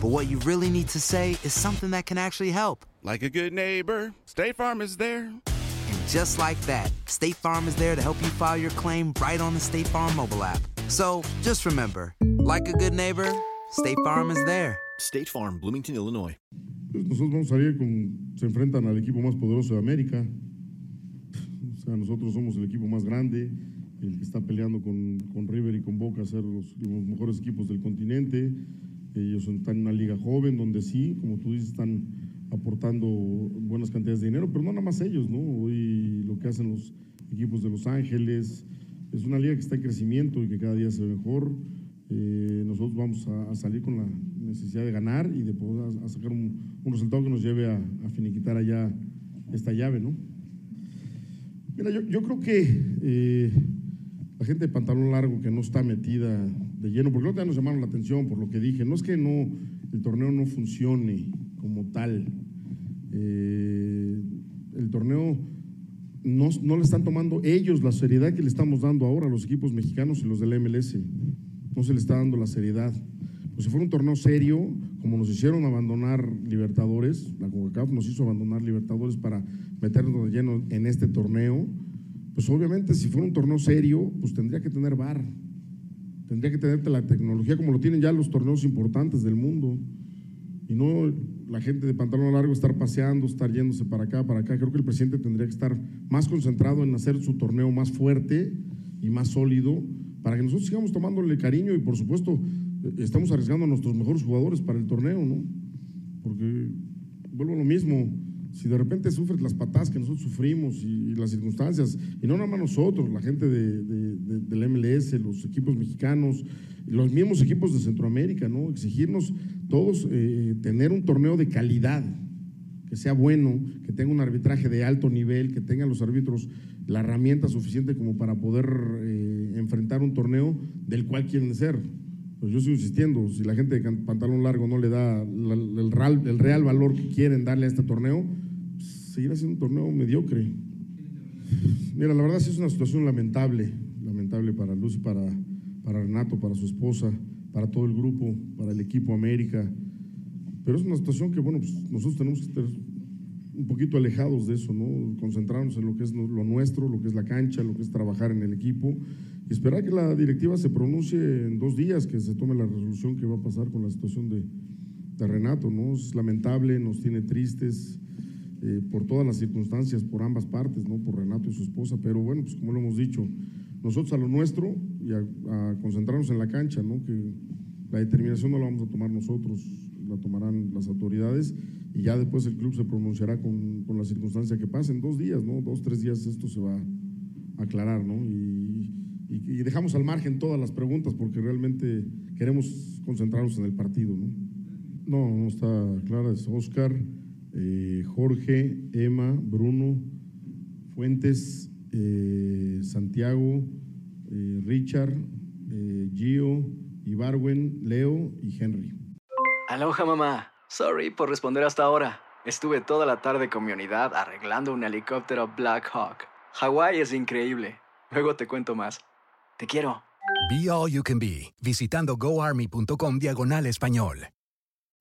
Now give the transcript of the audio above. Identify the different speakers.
Speaker 1: but what you really need to say is something that can actually help.
Speaker 2: Like a good neighbor, State Farm is there.
Speaker 1: And just like that, State Farm is there to help you file your claim right on the State Farm mobile app. So just remember, like a good neighbor, State Farm is there.
Speaker 3: State Farm, Bloomington, Illinois.
Speaker 4: Nosotros vamos a salir con. Se enfrentan al equipo más poderoso de América. O sea, nosotros somos el equipo más grande, el que está peleando con, con River y con Boca a ser los, los mejores equipos del continente. Ellos están en una liga joven donde sí, como tú dices, están aportando buenas cantidades de dinero, pero no nada más ellos, ¿no? Hoy lo que hacen los equipos de Los Ángeles, es una liga que está en crecimiento y que cada día se ve mejor. Eh, nosotros vamos a, salir con la necesidad de ganar y de poder a- sacar un, un resultado que nos lleve a, a finiquitar allá esta llave, ¿no? Mira, yo, yo creo que eh, la gente de pantalón largo que no está metida de lleno, porque no nos llamaron la atención por lo que dije, no es que no, el torneo no funcione como tal. Eh, el torneo no, no le están tomando ellos la seriedad que le estamos dando ahora a los equipos mexicanos y los del MLS. No se le está dando la seriedad. Pues si fuera un torneo serio, como nos hicieron abandonar Libertadores, la CONCACAF nos hizo abandonar Libertadores para meternos de lleno en este torneo, pues obviamente si fuera un torneo serio, pues tendría que tener VAR. Tendría que tener la tecnología como lo tienen ya los torneos importantes del mundo. Y no la gente de pantalón largo estar paseando, estar yéndose para acá, para acá. Creo que el presidente tendría que estar más concentrado en hacer su torneo más fuerte y más sólido para que nosotros sigamos tomándole cariño y por supuesto estamos arriesgando a nuestros mejores jugadores para el torneo, ¿no? Porque vuelvo a lo mismo, si de repente sufres las patadas que nosotros sufrimos y, y las circunstancias, y no nada más nosotros, la gente de, de- de- del MLS, los equipos mexicanos, los mismos equipos de Centroamérica, ¿no? Exigirnos todos eh, tener un torneo de calidad, que sea bueno, que tenga un arbitraje de alto nivel, que tengan los árbitros la herramienta suficiente como para poder eh, enfrentar un torneo del cual quieren ser. Pues yo sigo insistiendo, si la gente de pantalón largo no le da el real valor que quieren darle a este torneo, seguirá siendo un torneo mediocre. Mira, la verdad sí es una situación lamentable, lamentable para Luz, para, para Renato, para su esposa, para todo el grupo, para el equipo América. Pero es una situación que, bueno, pues nosotros tenemos que estar un poquito alejados de eso, ¿no? Concentrarnos en lo que es lo nuestro, lo que es la cancha, lo que es trabajar en el equipo y esperar que la directiva se pronuncie en dos días, que se tome la resolución que va a pasar con la situación de, de Renato, ¿no? Es lamentable, nos tiene tristes eh, por todas las circunstancias, por ambas partes, ¿no? Por Renato y su esposa, pero bueno, pues como lo hemos dicho, nosotros a lo nuestro y a, a concentrarnos en la cancha, ¿no? Que la determinación no la vamos a tomar nosotros, la tomarán las autoridades y ya después el club se pronunciará con, con la circunstancia que pase. En dos días, ¿no? Dos, tres días esto se va a aclarar, ¿no? Y, y- y dejamos al margen todas las preguntas porque realmente queremos concentrarnos en el partido, ¿no? No, no está clara, es Oscar, eh, Jorge, Emma, Bruno, Fuentes, eh, Santiago, eh, Richard, eh, Gio, Ibarwen, Leo y Henry.
Speaker 5: Aloha mamá. Sorry por responder hasta ahora. Estuve toda la tarde con mi unidad arreglando un helicóptero Black Hawk. Hawái es increíble. Luego te cuento más. Te quiero.
Speaker 6: Be All You Can Be, visitando goarmy.com diagonal español.